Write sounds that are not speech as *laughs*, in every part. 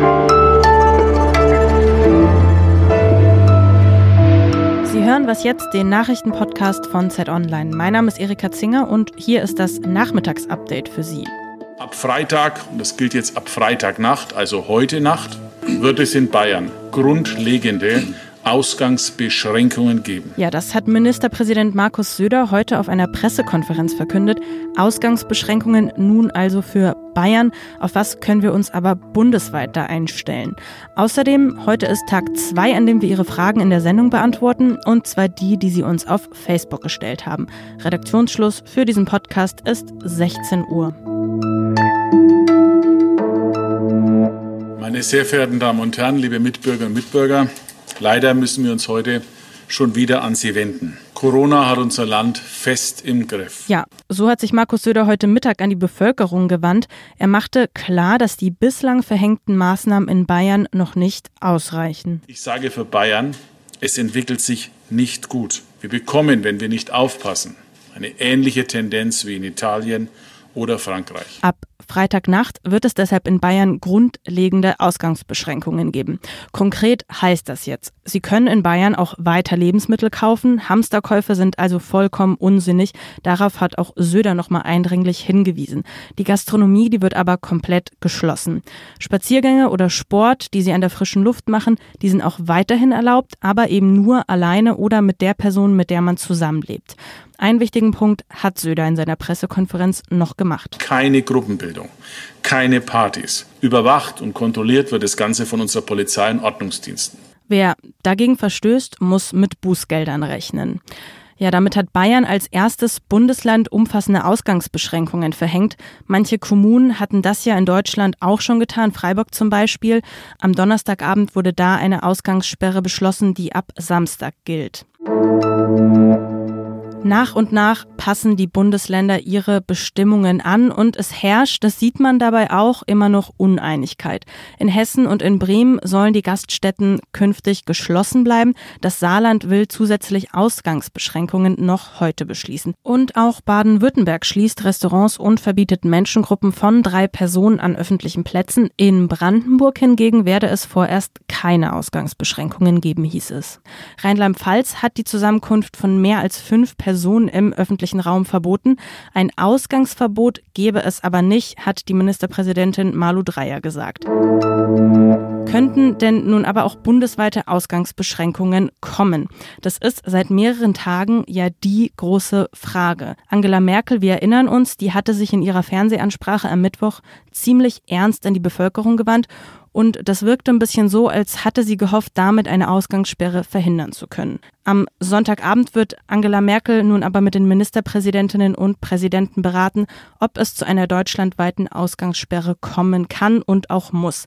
Sie hören was jetzt, den Nachrichtenpodcast von Z Online. Mein Name ist Erika Zinger und hier ist das Nachmittagsupdate für Sie. Ab Freitag, und das gilt jetzt ab Freitagnacht, also heute Nacht, wird es in Bayern grundlegende Ausgangsbeschränkungen geben. Ja, das hat Ministerpräsident Markus Söder heute auf einer Pressekonferenz verkündet. Ausgangsbeschränkungen nun also für Bayern. Auf was können wir uns aber bundesweit da einstellen? Außerdem, heute ist Tag 2, an dem wir Ihre Fragen in der Sendung beantworten, und zwar die, die Sie uns auf Facebook gestellt haben. Redaktionsschluss für diesen Podcast ist 16 Uhr. Meine sehr verehrten Damen und Herren, liebe Mitbürger und Mitbürger, Leider müssen wir uns heute schon wieder an sie wenden. Corona hat unser Land fest im Griff. Ja, so hat sich Markus Söder heute Mittag an die Bevölkerung gewandt. Er machte klar, dass die bislang verhängten Maßnahmen in Bayern noch nicht ausreichen. Ich sage für Bayern, es entwickelt sich nicht gut. Wir bekommen, wenn wir nicht aufpassen, eine ähnliche Tendenz wie in Italien oder Frankreich. Ab Freitagnacht wird es deshalb in Bayern grundlegende Ausgangsbeschränkungen geben. Konkret heißt das jetzt, Sie können in Bayern auch weiter Lebensmittel kaufen. Hamsterkäufe sind also vollkommen unsinnig. Darauf hat auch Söder nochmal eindringlich hingewiesen. Die Gastronomie, die wird aber komplett geschlossen. Spaziergänge oder Sport, die Sie an der frischen Luft machen, die sind auch weiterhin erlaubt, aber eben nur alleine oder mit der Person, mit der man zusammenlebt. Einen wichtigen Punkt hat Söder in seiner Pressekonferenz noch gemacht. Keine Gruppenbildung, keine Partys. Überwacht und kontrolliert wird das Ganze von unserer Polizei und Ordnungsdiensten. Wer dagegen verstößt, muss mit Bußgeldern rechnen. Ja, damit hat Bayern als erstes Bundesland umfassende Ausgangsbeschränkungen verhängt. Manche Kommunen hatten das ja in Deutschland auch schon getan, Freiburg zum Beispiel. Am Donnerstagabend wurde da eine Ausgangssperre beschlossen, die ab Samstag gilt. Nach und nach passen die Bundesländer ihre Bestimmungen an und es herrscht, das sieht man dabei auch, immer noch Uneinigkeit. In Hessen und in Bremen sollen die Gaststätten künftig geschlossen bleiben. Das Saarland will zusätzlich Ausgangsbeschränkungen noch heute beschließen. Und auch Baden-Württemberg schließt Restaurants und verbietet Menschengruppen von drei Personen an öffentlichen Plätzen. In Brandenburg hingegen werde es vorerst keine Ausgangsbeschränkungen geben, hieß es. Rheinland-Pfalz hat die Zusammenkunft von mehr als fünf Personen Personen im öffentlichen Raum verboten. Ein Ausgangsverbot gebe es aber nicht, hat die Ministerpräsidentin Malu Dreyer gesagt. Könnten denn nun aber auch bundesweite Ausgangsbeschränkungen kommen? Das ist seit mehreren Tagen ja die große Frage. Angela Merkel, wir erinnern uns, die hatte sich in ihrer Fernsehansprache am Mittwoch ziemlich ernst an die Bevölkerung gewandt und das wirkte ein bisschen so, als hatte sie gehofft, damit eine Ausgangssperre verhindern zu können. Am Sonntagabend wird Angela Merkel nun aber mit den Ministerpräsidentinnen und Präsidenten beraten, ob es zu einer deutschlandweiten Ausgangssperre kommen kann und auch muss.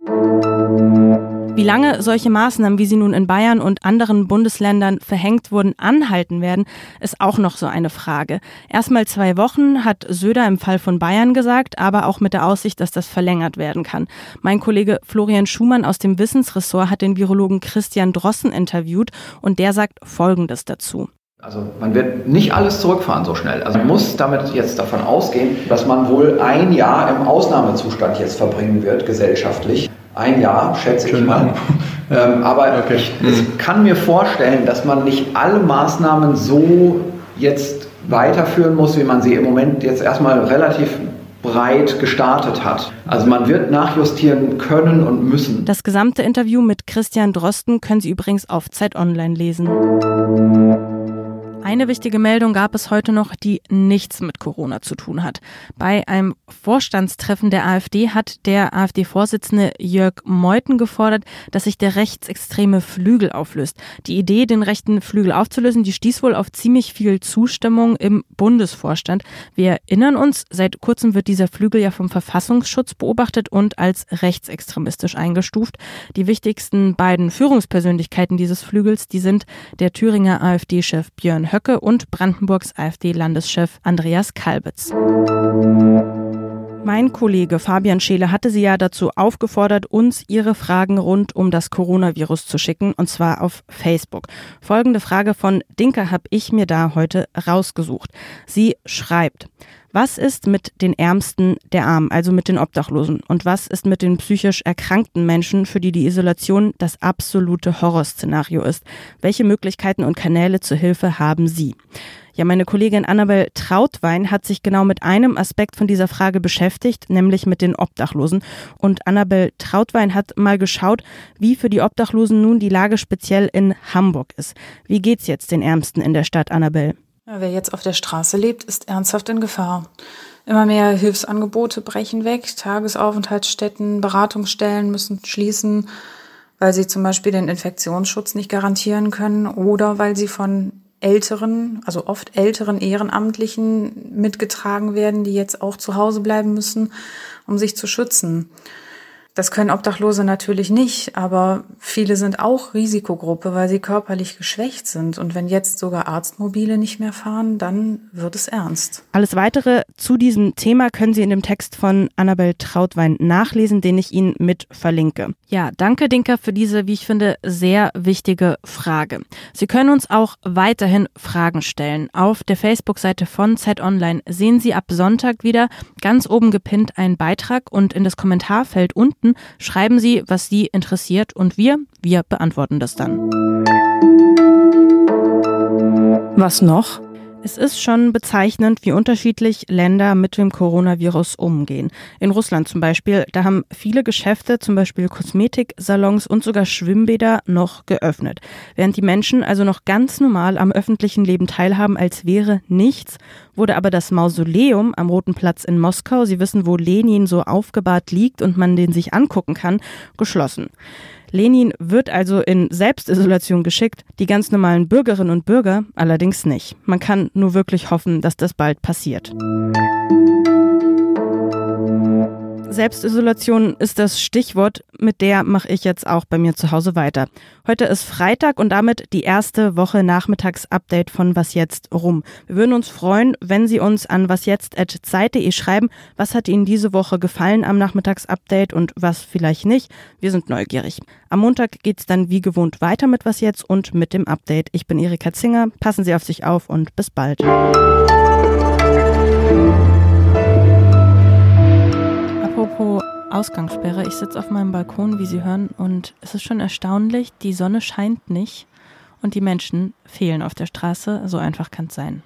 Wie lange solche Maßnahmen, wie sie nun in Bayern und anderen Bundesländern verhängt wurden, anhalten werden, ist auch noch so eine Frage. Erstmal zwei Wochen hat Söder im Fall von Bayern gesagt, aber auch mit der Aussicht, dass das verlängert werden kann. Mein Kollege Florian Schumann aus dem Wissensressort hat den Virologen Christian Drossen interviewt und der sagt Folgendes dazu. Also man wird nicht alles zurückfahren so schnell. Also man muss damit jetzt davon ausgehen, dass man wohl ein Jahr im Ausnahmezustand jetzt verbringen wird, gesellschaftlich. Ein Jahr, schätze Schön ich mal. *laughs* Ähm, aber okay. ich, ich mhm. kann mir vorstellen, dass man nicht alle Maßnahmen so jetzt weiterführen muss, wie man sie im Moment jetzt erstmal relativ breit gestartet hat. Also man wird nachjustieren können und müssen. Das gesamte Interview mit Christian Drosten können Sie übrigens auf Zeit Online lesen. Eine wichtige Meldung gab es heute noch, die nichts mit Corona zu tun hat. Bei einem Vorstandstreffen der AfD hat der AfD-Vorsitzende Jörg Meuthen gefordert, dass sich der rechtsextreme Flügel auflöst. Die Idee, den rechten Flügel aufzulösen, die stieß wohl auf ziemlich viel Zustimmung im Bundesvorstand. Wir erinnern uns, seit kurzem wird dieser Flügel ja vom Verfassungsschutz beobachtet und als rechtsextremistisch eingestuft. Die wichtigsten beiden Führungspersönlichkeiten dieses Flügels, die sind der Thüringer AfD-Chef Björn Höcke und Brandenburgs AfD-Landeschef Andreas Kalbitz. Mein Kollege Fabian Scheele hatte Sie ja dazu aufgefordert, uns Ihre Fragen rund um das Coronavirus zu schicken, und zwar auf Facebook. Folgende Frage von Dinka habe ich mir da heute rausgesucht. Sie schreibt, Was ist mit den Ärmsten der Armen, also mit den Obdachlosen? Und was ist mit den psychisch erkrankten Menschen, für die die Isolation das absolute Horrorszenario ist? Welche Möglichkeiten und Kanäle zur Hilfe haben Sie? Ja, meine Kollegin Annabel Trautwein hat sich genau mit einem Aspekt von dieser Frage beschäftigt, nämlich mit den Obdachlosen. Und Annabel Trautwein hat mal geschaut, wie für die Obdachlosen nun die Lage speziell in Hamburg ist. Wie geht's jetzt den Ärmsten in der Stadt, Annabel? Wer jetzt auf der Straße lebt, ist ernsthaft in Gefahr. Immer mehr Hilfsangebote brechen weg, Tagesaufenthaltsstätten, Beratungsstellen müssen schließen, weil sie zum Beispiel den Infektionsschutz nicht garantieren können oder weil sie von älteren, also oft älteren Ehrenamtlichen mitgetragen werden, die jetzt auch zu Hause bleiben müssen, um sich zu schützen. Das können Obdachlose natürlich nicht, aber viele sind auch Risikogruppe, weil sie körperlich geschwächt sind. Und wenn jetzt sogar Arztmobile nicht mehr fahren, dann wird es ernst. Alles weitere zu diesem Thema können Sie in dem Text von Annabel Trautwein nachlesen, den ich Ihnen mit verlinke. Ja, danke Dinka für diese, wie ich finde, sehr wichtige Frage. Sie können uns auch weiterhin Fragen stellen. Auf der Facebook-Seite von Zeit Online sehen Sie ab Sonntag wieder ganz oben gepinnt einen Beitrag und in das Kommentarfeld unten Minuten schreiben Sie, was Sie interessiert und wir, wir beantworten das dann. Was noch? Es ist schon bezeichnend, wie unterschiedlich Länder mit dem Coronavirus umgehen. In Russland zum Beispiel, da haben viele Geschäfte, zum Beispiel Kosmetiksalons und sogar Schwimmbäder, noch geöffnet. Während die Menschen also noch ganz normal am öffentlichen Leben teilhaben, als wäre nichts, wurde aber das Mausoleum am Roten Platz in Moskau, Sie wissen, wo Lenin so aufgebahrt liegt und man den sich angucken kann, geschlossen. Lenin wird also in Selbstisolation geschickt, die ganz normalen Bürgerinnen und Bürger allerdings nicht. Man kann nur wirklich hoffen, dass das bald passiert. Selbstisolation ist das Stichwort, mit der mache ich jetzt auch bei mir zu Hause weiter. Heute ist Freitag und damit die erste Woche Nachmittagsupdate von Was jetzt rum. Wir würden uns freuen, wenn Sie uns an wasjetzt.zeit.de schreiben, was hat Ihnen diese Woche gefallen am Nachmittagsupdate und was vielleicht nicht. Wir sind neugierig. Am Montag geht's dann wie gewohnt weiter mit Was jetzt und mit dem Update. Ich bin Erika Zinger. Passen Sie auf sich auf und bis bald. Ausgangssperre, ich sitze auf meinem Balkon, wie Sie hören, und es ist schon erstaunlich, die Sonne scheint nicht und die Menschen fehlen auf der Straße. So einfach kann es sein.